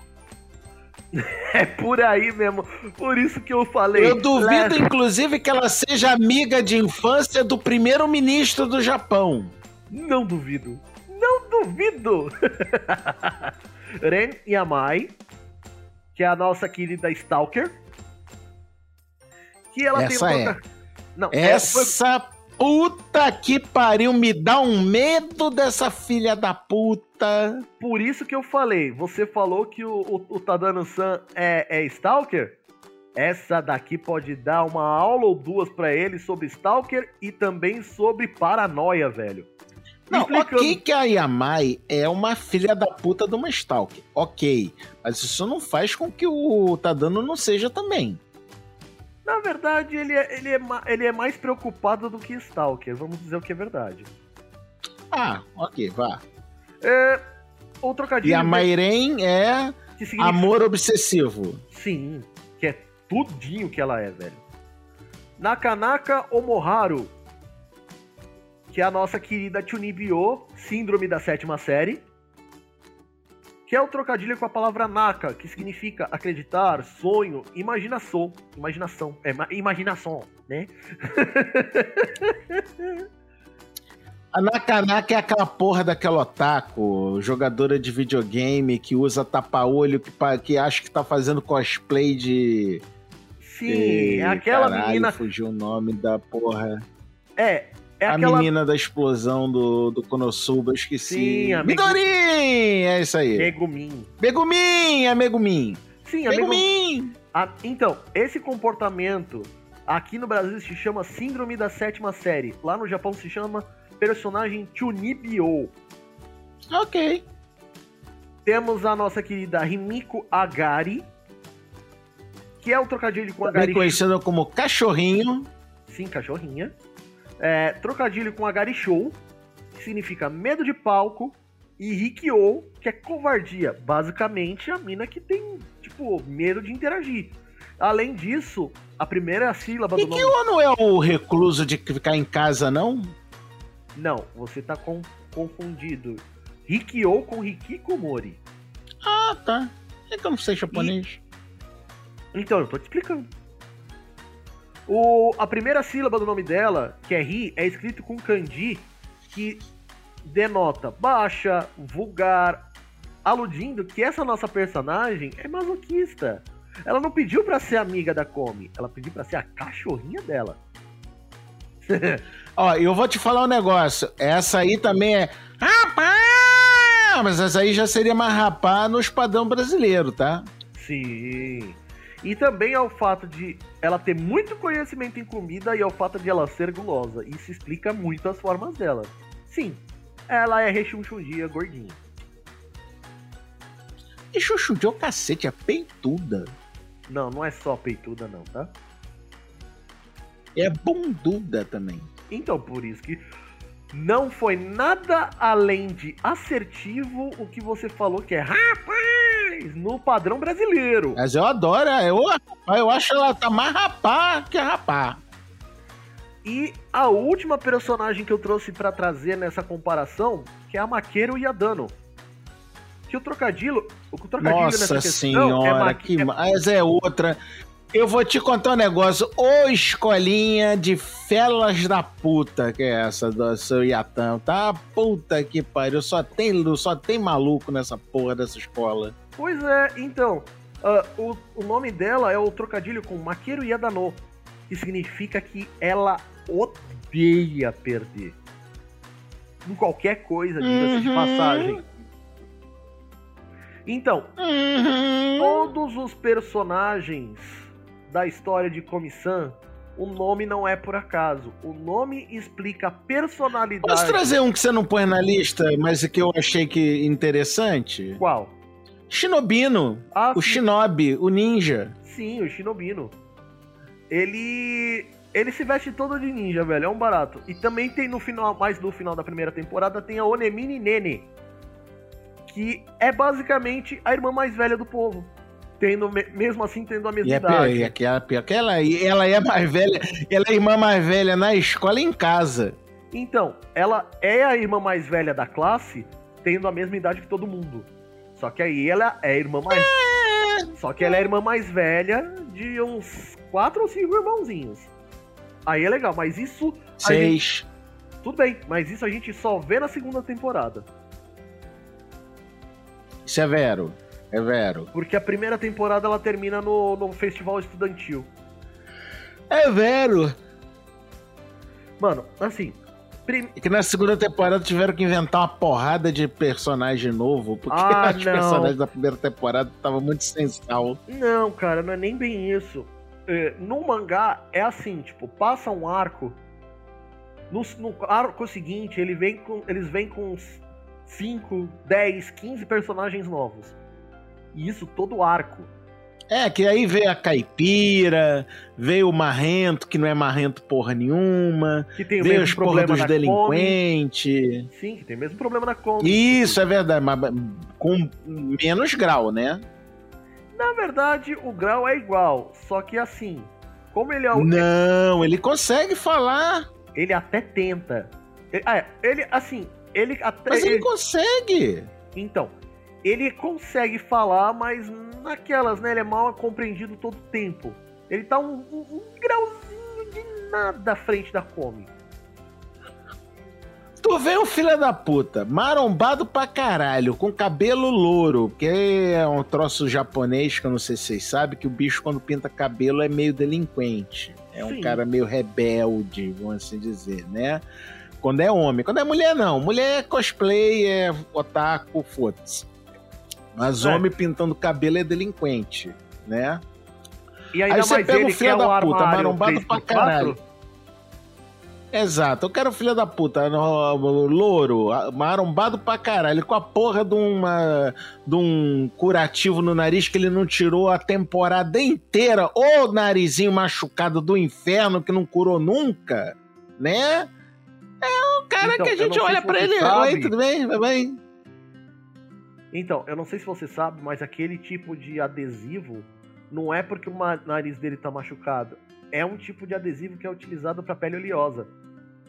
C: É por aí mesmo. Por isso que eu falei.
D: Eu duvido, inclusive, que ela seja amiga de infância do primeiro-ministro do Japão.
C: Não duvido. Duvido. Ren Yamai, que é a nossa querida Stalker. Que ela
D: Essa
C: tem um
D: é.
C: Não, é, foi-
D: Essa puta que pariu, me dá um medo dessa filha da puta.
C: por isso que eu falei. Você falou que o, o, o Tadano-san é, é Stalker? Essa daqui pode dar uma aula ou duas pra ele sobre Stalker e também sobre paranoia, velho.
D: Não,
C: Explicando.
D: ok que a Yamai é uma filha da puta de uma Stalker. Ok. Mas isso não faz com que o Tadano não seja também.
C: Na verdade, ele é, ele, é, ele é mais preocupado do que Stalker, vamos dizer o que é verdade.
D: Ah, ok, vá.
C: É, o trocadilho...
D: E a Mairen é
C: significa...
D: amor obsessivo.
C: Sim, que é tudinho que ela é, velho. Nakanaka Omoharu, que é a nossa querida Chunibyo, síndrome da sétima série. Que é o trocadilho com a palavra Naka, que significa acreditar, sonho, imaginação. Imaginação. É, ma- imaginação, né?
D: A Nakanaka é aquela porra daquela otaku, jogadora de videogame que usa tapa-olho, que, que acha que tá fazendo cosplay de.
C: Sim,
D: de-
C: é aquela
D: caralho,
C: menina.
D: Fugiu o nome da porra.
C: É, é
D: a
C: aquela.
D: menina da explosão do, do Konosuba, eu esqueci.
C: Sim, a
D: Midori! É isso aí.
C: Megumin.
D: Megumin! É Megumin!
C: Sim, a Megumin.
D: Megumin!
C: Ah, então, esse comportamento aqui no Brasil se chama Síndrome da Sétima Série. Lá no Japão se chama personagem Chunibyo.
D: Ok.
C: Temos a nossa querida Rimiko Agari, que é o trocadilho com Agari.
D: conhecida como cachorrinho.
C: Sim, cachorrinha. É, trocadilho com Agari Show, que significa medo de palco. E Rikyo, que é covardia. Basicamente, a mina que tem, tipo, medo de interagir. Além disso, a primeira sílaba do
D: E
C: nome...
D: que não é o recluso de ficar em casa, não?
C: Não, você tá com- confundido. Rikyo com Hikikomori.
D: Ah, tá. É que eu não sei japonês.
C: Então, eu tô te explicando. O, a primeira sílaba do nome dela, que é Ri, é escrito com kanji, que denota baixa, vulgar, aludindo que essa nossa personagem é masoquista. Ela não pediu pra ser amiga da Komi, ela pediu pra ser a cachorrinha dela.
D: Ó, eu vou te falar um negócio. Essa aí também é. Rapaz! Mas essa aí já seria mais rapá nos padrão brasileiro, tá?
C: Sim. E também ao fato de ela ter muito conhecimento em comida e ao fato de ela ser gulosa. Isso explica muito as formas dela. Sim, ela é rechonchudinha, gordinha.
D: E de o cacete, é peituda.
C: Não, não é só peituda não, tá?
D: É bunduda também.
C: Então, por isso que não foi nada além de assertivo o que você falou que é rapaz no padrão brasileiro.
D: Mas eu adoro, eu, eu acho ela tá mais rapá que rapá.
C: E a última personagem que eu trouxe pra trazer nessa comparação, que é a Maqueiro Yadano. Que o trocadilho, o trocadilho
D: Nossa
C: nessa questão
D: senhora,
C: é,
D: que
C: é-
D: mas é outra. Eu vou te contar um negócio. Ô escolinha de felas da puta que é essa do seu Iatão, tá? Puta que pariu. Só tem, só tem maluco nessa porra dessa escola.
C: Pois é, então, ah, o, o nome dela é o trocadilho com Maqueiro Yadano, que significa que ela odeia perder. Em qualquer coisa, diga-se de
D: Uhum.
C: passagem. Então,
D: Uhum.
C: todos os personagens da história de Komi-san, o nome não é por acaso. O nome explica a personalidade.
D: Posso trazer um que você não põe na lista, mas que eu achei que interessante?
C: Qual?
D: Shinobino.
C: Ah,
D: O
C: sim,
D: Shinobi, o ninja.
C: sim, o Shinobino. Ele. Ele se veste todo de ninja, velho. É um barato. E também tem no final, mais no final da primeira temporada, tem a Onemini Nene. Que é basicamente a irmã mais velha do povo. Tendo, me- mesmo assim, tendo a mesma
D: E é pior,
C: idade.
D: e aquela, pior que ela, ela é mais velha, ela é a irmã mais velha na escola e em casa.
C: Então, ela é a irmã mais velha da classe, tendo a mesma idade que todo mundo. Só que aí ela é a irmã mais. Só que ela é a irmã mais velha de uns quatro ou cinco irmãozinhos. Aí é legal, mas isso. a gente-
D: Seis.
C: Tudo bem, mas isso a gente só vê na segunda temporada.
D: Isso é vero.
C: Porque a primeira temporada ela termina no, no festival estudantil.
D: É vero.
C: Mano, assim. prim-
D: É que na segunda temporada tiveram que inventar uma porrada de personagem novo, porque
C: Ah,
D: os
C: não.
D: personagens da primeira temporada estavam muito sem sal.
C: Não, cara, não é nem bem isso. É, no mangá é assim, tipo, passa um arco. No, no arco seguinte, ele vem com, eles vêm com uns 5, 10, 15 personagens novos. E isso todo arco.
D: É, que aí veio a caipira, veio o marrento, que não é marrento porra nenhuma,
C: Que tem o
D: veio
C: mesmo
D: os porra dos delinquentes.
C: Sim, que tem o mesmo problema da Come.
D: Isso, é verdade, mas com menos grau, né?
C: Na verdade, o grau é igual. Só que assim, como ele é o.
D: Não, ele consegue falar,
C: Ele até tenta. Ele, ah, é, ele assim, ele até.
D: mas ele
C: ele-
D: consegue.
C: Então, ele consegue falar, mas naquelas, né? Ele é mal compreendido todo o tempo. Ele tá um, um- um grauzinho de nada à frente da Come.
D: Tu vê um filho da puta, marombado pra caralho, com cabelo louro, que é um troço japonês que eu não sei se vocês sabem, que o bicho quando pinta cabelo é meio delinquente. É um
C: Sim.
D: cara meio rebelde, vamos assim dizer, né? Quando é homem. Quando é mulher, não. Mulher é cosplay, é otaku, foda-se. Mas
C: É.
D: homem pintando cabelo é delinquente, né?
C: E ainda
D: Aí você pega
C: ele
D: o
C: que
D: filho
C: é
D: da
C: o
D: puta, marombado pra
C: 3x4.
D: caralho. Exato, eu quero filho da puta, louro, marombado pra caralho, com a porra de, uma, de um curativo no nariz que ele não tirou a temporada inteira, o narizinho machucado do inferno que não curou nunca, né? É um cara
C: Então,
D: que a gente olha pra ele,
C: sabe.
D: oi, tudo bem? Vai bem?
C: Então, eu não sei se você sabe, mas aquele tipo de adesivo não é porque o nariz dele tá machucado. É um tipo de adesivo que é utilizado pra pele oleosa.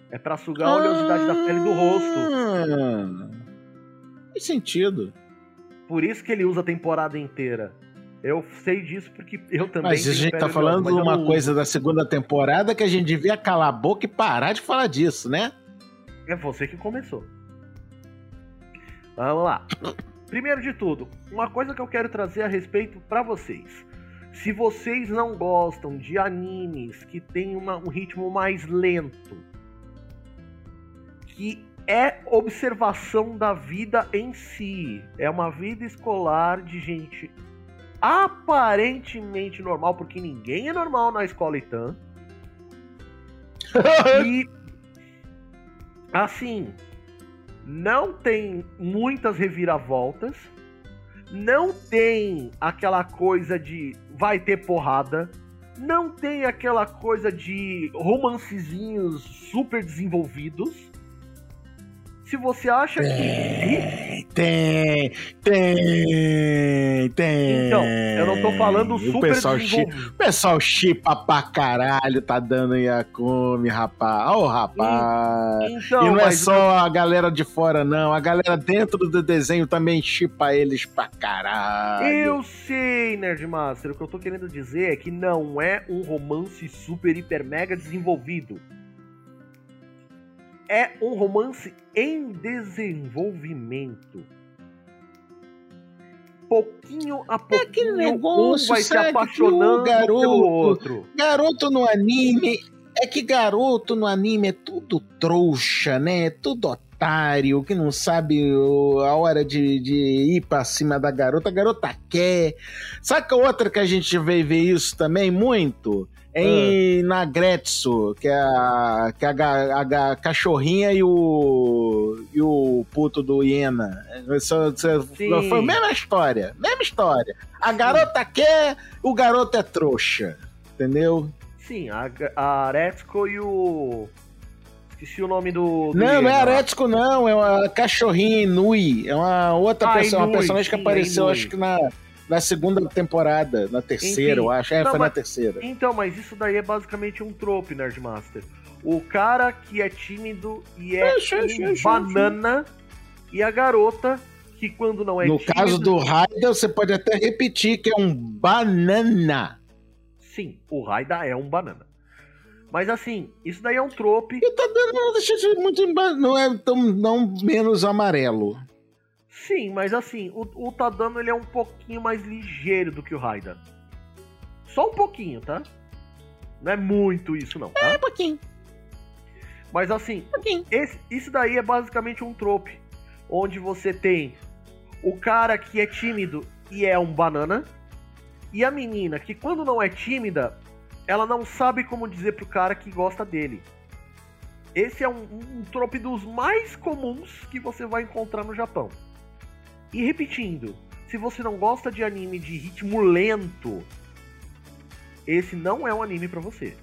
C: É pra sugar a oleosidade da pele do rosto.
D: Ah, Faz sentido.
C: Por isso que ele usa a temporada inteira. Eu sei disso porque eu também.
D: Mas a gente tá falando de uma
C: uso.
D: coisa da segunda temporada que a gente devia calar a boca e parar de falar disso, né?
C: É você que começou. Vamos lá. Primeiro de tudo, uma coisa que eu quero trazer a respeito pra vocês. Se vocês não gostam de animes que tem uma- um ritmo mais lento, que é observação da vida em si, é uma vida escolar de gente aparentemente normal, porque ninguém é normal na escola Itan. E assim, não tem muitas reviravoltas, não tem aquela coisa de vai ter porrada, não tem aquela coisa de romancezinhos super desenvolvidos. Se você acha que
D: Tem, tem, tem.
C: Então, eu não tô falando
D: o
C: super
D: pessoal chi-
C: desenvolvido.
D: O pessoal chipa pra caralho, tá dando Yakumi, rapaz. Ô, rapaz.
C: Então,
D: e não é só a galera de fora, não. A galera dentro do desenho também chipa eles pra caralho.
C: Eu sei, Nerdmaster. O que eu tô querendo dizer é que não é um romance super, hiper, mega desenvolvido. É um romance em desenvolvimento. Pouquinho a pouquinho,
D: aquele
C: um
D: negócio,
C: vai se apaixonando
D: garoto-
C: pelo outro.
D: Garoto no anime. É que garoto no anime é tudo trouxa, né? É tudo otário, que não sabe a hora de, de ir pra cima da garota. A garota quer. Saca outra que a gente veio ver isso também muito? É em, na Gretsu, que é a, que é a, a cachorrinha e o, e o puto do Iena. Só- só-
C: Sim.
D: Foi a mesma história, mesma história. A garota quer, o garoto é trouxa. Entendeu?
C: Sim, a, a Aretsuko e o. Esqueci o nome do. do
D: Não, não é
C: Iena.
D: Aretsuko, não. É uma cachorrinha Inui. É uma outra
C: Ah,
D: pessoa, uma
C: Inui,
D: personagem que
C: sim,
D: apareceu,
C: Inui.
D: acho que na, na segunda temporada. Na terceira,
C: Enfim.
D: eu acho. É,
C: Não,
D: foi na
C: mas-
D: terceira.
C: Então, mas isso daí é basicamente um trope, Nerdmaster. o cara que é tímido e é
D: oxe,
C: um
D: oxe,
C: banana e a garota que quando não é
D: no
C: tímida...
D: caso do Raida, você pode até repetir que é um banana.
C: Sim, o Raida é um banana. Mas assim, isso daí é um trope.
D: E tá dando, deixa muito. Não é tão não menos amarelo.
C: Sim, mas assim, o, o Tadano ele é um pouquinho mais ligeiro do que o Raida. Só um pouquinho, tá? Não é muito isso não, tá?
D: um pouquinho,
C: Mas assim,
D: um
C: esse- isso daí é basicamente um trope. Onde você tem o cara que é tímido e é um banana. E a menina que quando não é tímida, ela não sabe como dizer pro cara que gosta dele. Esse é um, um trope dos mais comuns que você vai encontrar no Japão. E repetindo, se você não gosta de anime de ritmo lento, esse não é um anime pra você.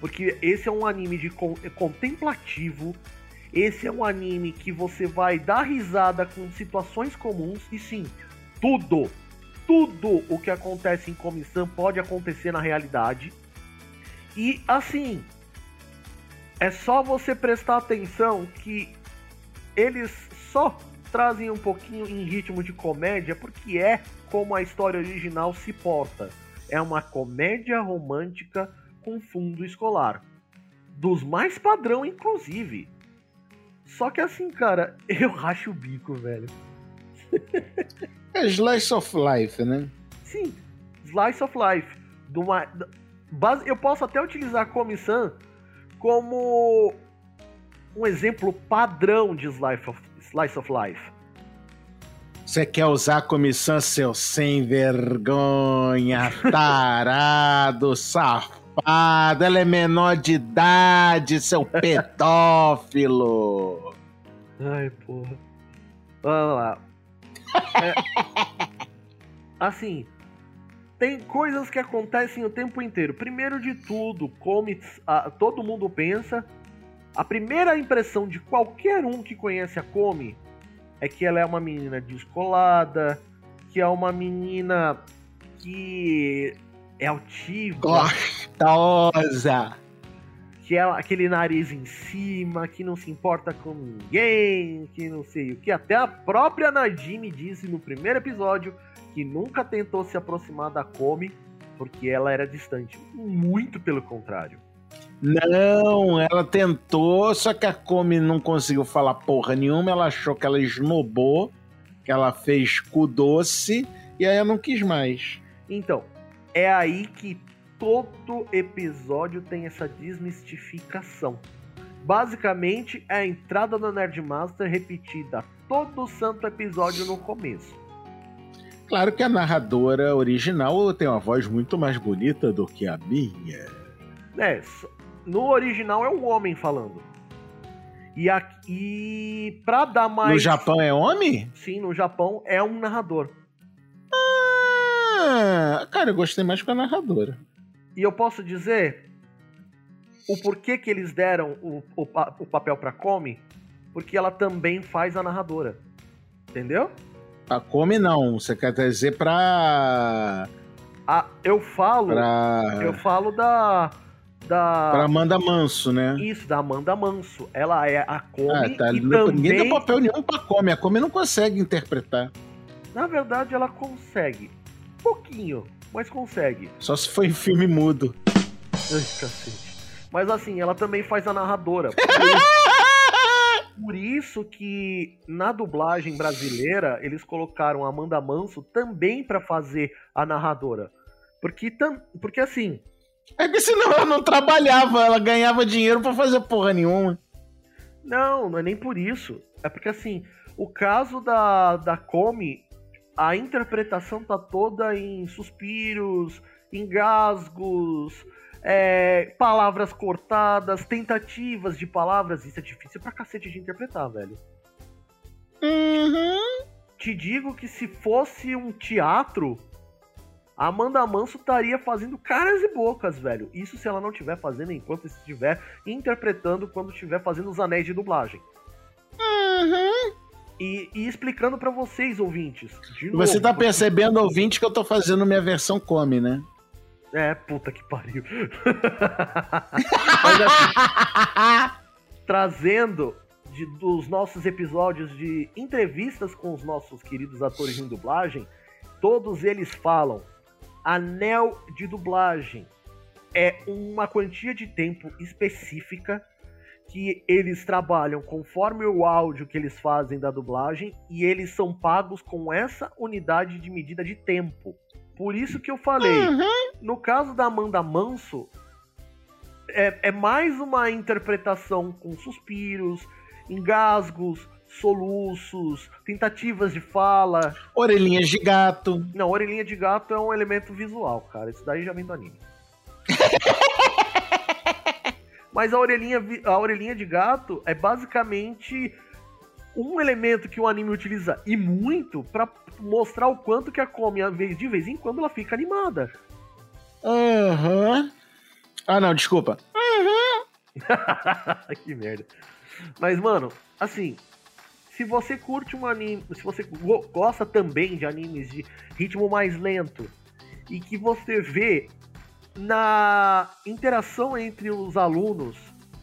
C: Porque esse é um anime de con- contemplativo. Esse é um anime que você vai dar risada com situações comuns. E sim, tudo, tudo o que acontece em comissão pode acontecer na realidade. E assim, é só você prestar atenção que eles só trazem um pouquinho em ritmo de comédia porque é como a história original se porta. É uma comédia romântica com fundo escolar. Dos mais padrão, inclusive. Só que assim, cara, eu racho o bico, velho.
D: É Slice of Life, né?
C: Sim, Slice of Life. Do ma- da- base- Eu posso até utilizar a Komi-san como um exemplo padrão de Slice of, Slice of Life.
D: Você quer usar a comissão, seu sem vergonha, tarado, safado, ela é menor de idade, seu pedófilo.
C: Ai, porra. Vamos lá. É, assim, tem coisas que acontecem o tempo inteiro. Primeiro de tudo, comics, ah, todo mundo pensa. A primeira impressão de qualquer um que conhece a Komi é que ela é uma menina descolada, que é uma menina que é altiva,
D: Gostosa.
C: que é aquele nariz em cima, que não se importa com ninguém, que não sei o que. Até a própria Najimi disse no primeiro episódio que nunca tentou se aproximar da Komi porque ela era distante. Muito pelo contrário.
D: Não, ela tentou, só que a Come não conseguiu falar porra nenhuma. Ela achou que ela esnobou, que ela fez cu doce, e aí eu não quis mais.
C: Então, é aí que todo episódio tem essa desmistificação. Basicamente, é a entrada do Nerdmaster repetida todo santo episódio no começo.
D: Claro que a narradora original tem uma voz muito mais bonita do que a minha.
C: É, no original é um homem falando. E aqui, pra dar mais.
D: No Japão é homem?
C: Sim, no Japão é um narrador.
D: Ah, cara, eu gostei mais com a narradora.
C: E eu posso dizer o porquê que eles deram o, o, o papel pra Komi, porque ela também faz a narradora. Entendeu?
D: A Come não, você quer dizer pra.
C: A, eu falo.
D: pra.
C: Eu falo da. Da.
D: pra Amanda Manso, né?
C: Isso, da Amanda Manso. Ela é a Komi
D: Ah, tá.
C: e
D: Ninguém
C: também.
D: deu papel nenhum pra Come. A Come não consegue interpretar.
C: Na verdade, ela consegue. Pouquinho, mas consegue.
D: Só se foi em filme mudo.
C: Ai, cacete. Mas assim, ela também faz a narradora. Por isso, que na dublagem brasileira eles colocaram a Amanda Manso também pra fazer a narradora. Porque, tam, porque assim,
D: É que senão ela não trabalhava, ela ganhava dinheiro pra fazer porra nenhuma.
C: não, não é nem por isso. É porque assim, o caso da, da Come, a interpretação tá toda em suspiros, engasgos, é, palavras cortadas, tentativas de palavras. Isso é difícil pra cacete de interpretar, velho.
D: Uhum.
C: Te digo que se fosse um teatro, a Amanda Manso estaria fazendo caras e bocas, velho. Isso se ela não estiver fazendo enquanto estiver interpretando quando estiver fazendo os anéis de dublagem.
D: Uhum.
C: E, e explicando pra vocês, ouvintes. De
D: Você
C: novo,
D: tá percebendo, ouvinte, que eu tô fazendo minha versão come, né?
C: É, puta que pariu. Mas assim, trazendo de, dos nossos episódios de entrevistas com os nossos queridos atores em dublagem, todos eles falam: anel de dublagem é uma quantia de tempo específica que eles trabalham conforme o áudio que eles fazem da dublagem e eles são pagos com essa unidade de medida de tempo. Por isso que eu falei,
D: Uhum.
C: no caso da Amanda Manso, é, é mais uma interpretação com suspiros, engasgos, soluços, tentativas de fala.
D: Orelhinhas de gato.
C: Não, orelhinha de gato é um elemento visual, cara. Isso daí já vem do anime. Mas a orelhinha, a orelhinha de gato é basicamente um elemento que o anime utiliza e muito pra mostrar o quanto que a Komi, de vez em quando, ela fica animada.
D: Aham. Ah, não, desculpa.
C: que merda. Mas, mano, assim, se você curte um anime, se você go- gosta também de animes de ritmo mais lento e que você vê na interação entre os alunos,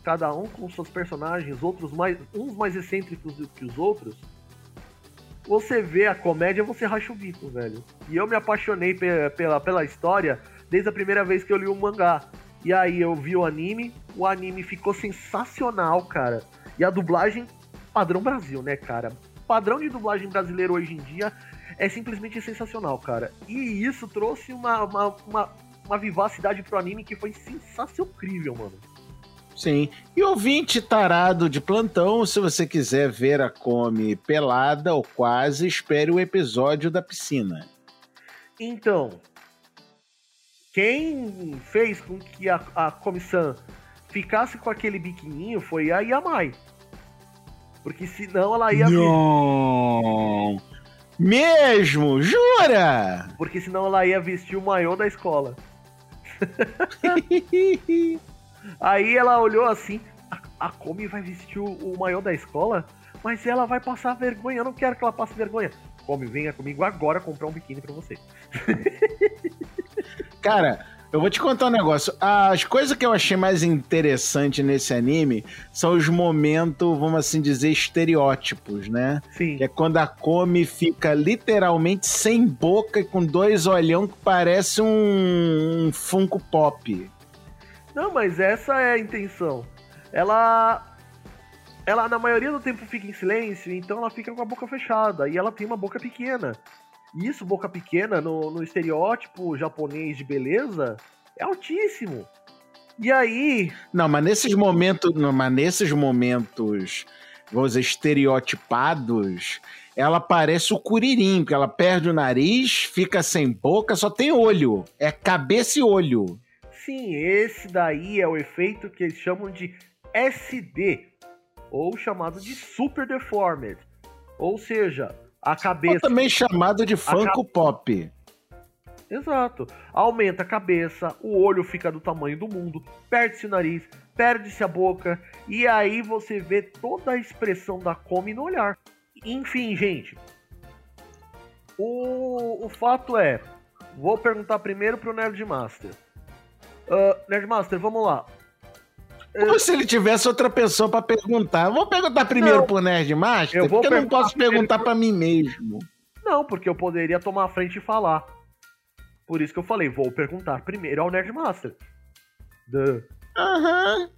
C: cada um com seus personagens, outros mais, uns mais excêntricos do que os outros, você vê a comédia, você racha o bico, velho. E eu me apaixonei pe- pela, pela história desde a primeira vez que eu li o mangá. E aí eu vi o anime, o anime ficou sensacional, cara. E a dublagem padrão Brasil, né, cara? Padrão de dublagem brasileiro hoje em dia é simplesmente sensacional, cara. E isso trouxe uma, uma, uma, uma vivacidade pro anime que foi sensacional, mano.
D: Sim. E ouvinte tarado de plantão, se você quiser ver a Come pelada ou quase, espere o episódio da piscina.
C: Então, quem fez com que a, a comissão ficasse com aquele biquininho foi a Yamai. Porque senão ela ia.
D: Não! Mesmo? Jura?
C: Porque senão ela ia vestir o maiô da escola. Aí ela olhou assim, a, a Komi vai vestir o, o maiô da escola? Mas ela vai passar vergonha, eu não quero que ela passe vergonha. Komi, venha comigo agora comprar um biquíni pra você.
D: Cara, eu vou te contar um negócio. As coisas que eu achei mais interessante nesse anime são os momentos, vamos assim dizer, estereótipos, né?
C: Sim.
D: Que é quando a Come fica literalmente sem boca e com dois olhão que parece um, um Funko Pop.
C: Não, mas essa é a intenção. Ela. Ela, na maioria do tempo, fica em silêncio, então ela fica com a boca fechada. E ela tem uma boca pequena. Isso, boca pequena, no, no estereótipo japonês de beleza, é altíssimo. E aí.
D: Não, mas nesses momentos, não, mas nesses momentos, vamos dizer, estereotipados, ela parece o Curirim, porque ela perde o nariz, fica sem boca, só tem olho. É cabeça e olho.
C: Sim, esse daí é o efeito que eles chamam de SD, ou chamado de Super Deformed. Ou seja, a
D: Ou
C: cabeça.
D: também chamado de Funko Pop.
C: Exato. Aumenta a cabeça, o olho fica do tamanho do mundo, perde-se o nariz, perde-se a boca, e aí você vê toda a expressão da Come no olhar. Enfim, gente. O, o fato é. Vou perguntar primeiro pro Nerdmaster. Uh, Nerdmaster, vamos lá.
D: Como se ele tivesse outra pessoa pra perguntar. Eu vou perguntar primeiro
C: Não.
D: pro Nerdmaster,
C: Eu vou
D: porque eu não posso perguntar pra mim mesmo.
C: Não, porque eu poderia tomar a frente e falar. Por isso que eu falei, vou perguntar primeiro ao Nerdmaster. Duh.
D: Aham.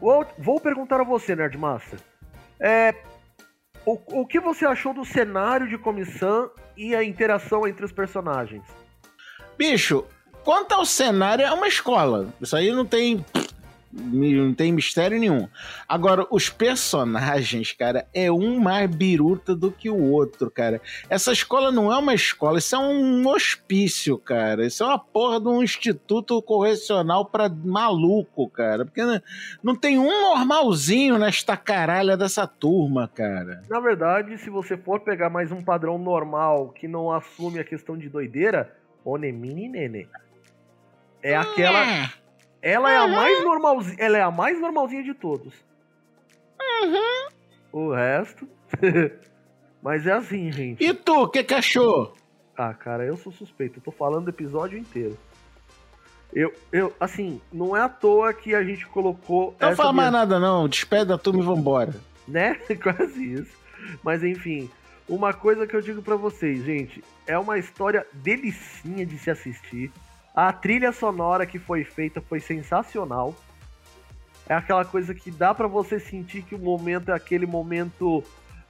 C: Vou, vou perguntar a você, Nerdmaster. É, o, o que você achou do cenário de comissão e a interação entre os personagens?
D: Bicho, quanto ao cenário, é uma escola. Isso aí não tem. Não tem mistério nenhum. Agora, os personagens, cara, é um mais biruta do que o outro, cara. Essa escola não é uma escola, isso é um hospício, cara. Isso é uma porra de um instituto correcional pra maluco, cara. Porque não, tem um normalzinho nesta caralha dessa turma, cara.
C: Na verdade, se você for pegar mais um padrão normal que não assume a questão de doideira, Onemini Nene. É aquela.
D: É.
C: Ela é a mais normalzinha. Ela é a mais normalzinha de todos. O resto. Mas é assim, gente.
D: E tu, o que, que achou?
C: Ah, cara, eu sou suspeito. Eu tô falando o episódio inteiro. Eu, eu, assim, não é à toa que a gente colocou.
D: Não fala mais
C: minha-
D: nada, não. Despede da turma e vambora.
C: né? Quase isso. Mas enfim, uma coisa que eu digo pra vocês, gente, é uma história delicinha de se assistir. A trilha sonora que foi feita foi sensacional. É aquela coisa que dá pra você sentir que o momento é aquele momento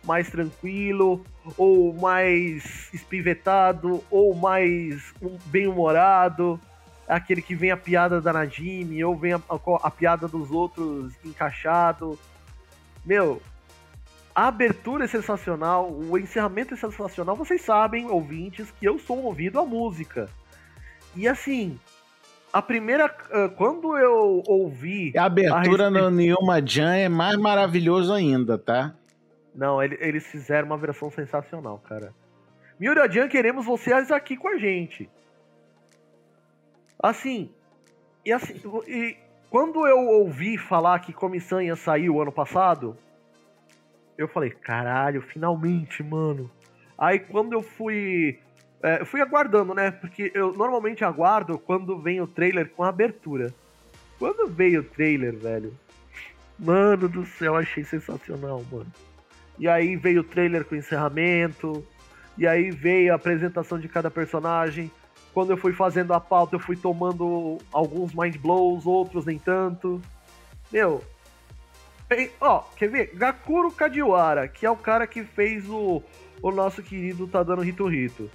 C: mais tranquilo, ou mais espivetado, ou mais um, bem-humorado. É aquele que vem a piada da Najime, ou vem a, a- a piada dos outros encaixado. Meu, a abertura é sensacional, o encerramento é sensacional. Vocês sabem, ouvintes, que eu sou movido à música. E assim, a primeira. ah, Quando eu ouvi.
D: A abertura
C: A
D: no Nilma Jan é mais maravilhoso ainda, tá?
C: Não, ele- eles fizeram uma versão sensacional, cara. Miura-Jan, queremos vocês aqui com a gente. Assim, e assim, e quando eu ouvi falar que sair o ano passado, eu falei, caralho, finalmente, mano. Aí quando eu fui. É, eu fui aguardando, né? Porque eu normalmente aguardo quando vem o trailer com a abertura. Quando veio o trailer, velho. Mano do céu, achei sensacional, mano. E aí veio o trailer com o encerramento. E aí veio a apresentação de cada personagem. Quando eu fui fazendo a pauta, eu fui tomando alguns mind blows, outros nem tanto. Meu. bem, Ó, quer ver? Gakuro Kajiwara, que é o cara que fez o, o nosso querido Tá Dando Rito Rito.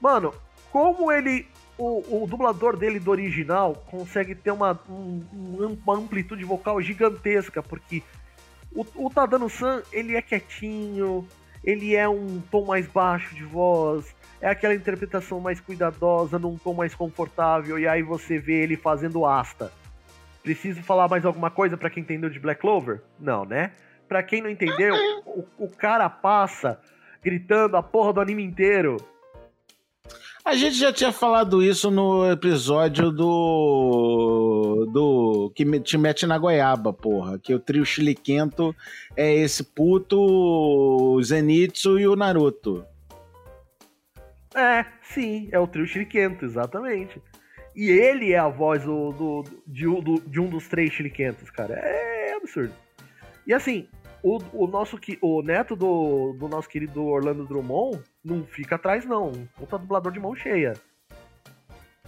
C: Mano, como ele. O, o dublador dele do original consegue ter uma, um- uma amplitude vocal gigantesca, porque o, o Tadano-san, ele é quietinho, ele é um tom mais baixo de voz, é aquela interpretação mais cuidadosa, num tom mais confortável, e aí você vê ele fazendo asta. Preciso falar mais alguma coisa pra quem entendeu de Black Clover? Não, né? Pra quem não entendeu, o, o cara passa gritando a porra do anime inteiro.
D: A gente já tinha falado isso no episódio do. do. que te mete na goiaba, porra. Que o trio chiliquento é esse puto, o Zenitsu e o Naruto.
C: É, sim, é o trio Shirikento, exatamente. E ele é a voz do, do- de, um- do- de um dos três Shirikentos, cara. É absurdo. E assim, o, o nosso o neto do, do nosso querido Orlando Drummond não fica atrás, não. Puta dublador de mão cheia.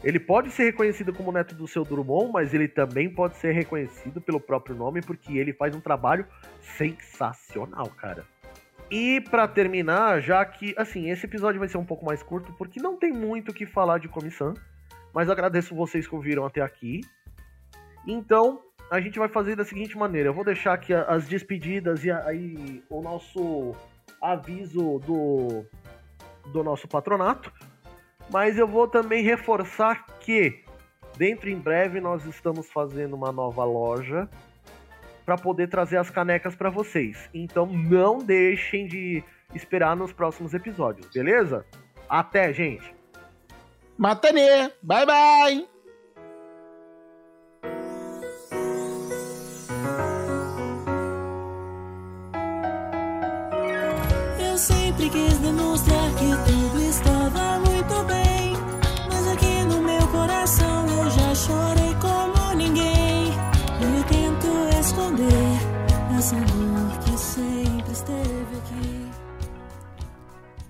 C: Ele pode ser reconhecido como neto do seu Drummond, mas ele também pode ser reconhecido pelo próprio nome, porque ele faz um trabalho sensacional, cara. E pra terminar, já que, assim, esse episódio vai ser um pouco mais curto, porque não tem muito o que falar de comissão, mas agradeço vocês que ouviram até aqui. Então, a gente vai fazer da seguinte maneira: eu vou deixar aqui as despedidas e aí o nosso aviso do, do nosso patronato, mas eu vou também reforçar que, dentro em breve, nós estamos fazendo uma nova loja para poder trazer as canecas para vocês. Então não deixem de esperar nos próximos episódios, beleza? Até, gente!
D: Matanê! Bye bye!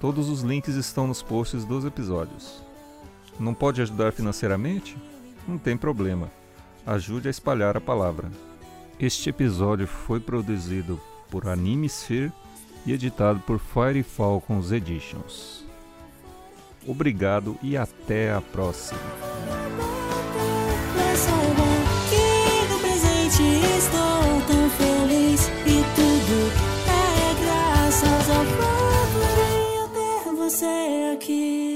E: Todos os links estão nos posts dos episódios. Não pode ajudar financeiramente? Não tem problema. Ajude a espalhar a palavra. Este episódio foi produzido por Animesphere e editado por Fire Falcons Editions. Obrigado e até a próxima.
F: Presente você aqui.